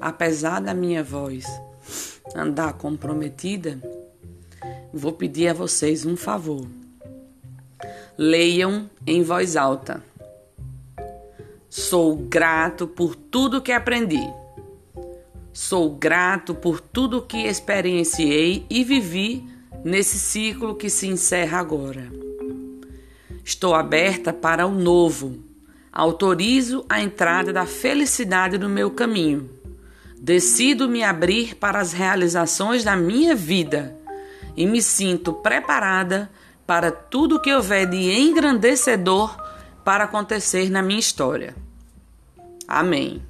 apesar da minha voz andar comprometida, vou pedir a vocês um favor. Leiam em voz alta. Sou grato por tudo que aprendi. Sou grato por tudo que experienciei e vivi nesse ciclo que se encerra agora. Estou aberta para o novo. Autorizo a entrada da felicidade no meu caminho. Decido me abrir para as realizações da minha vida e me sinto preparada para tudo que houver de engrandecedor para acontecer na minha história. Amém.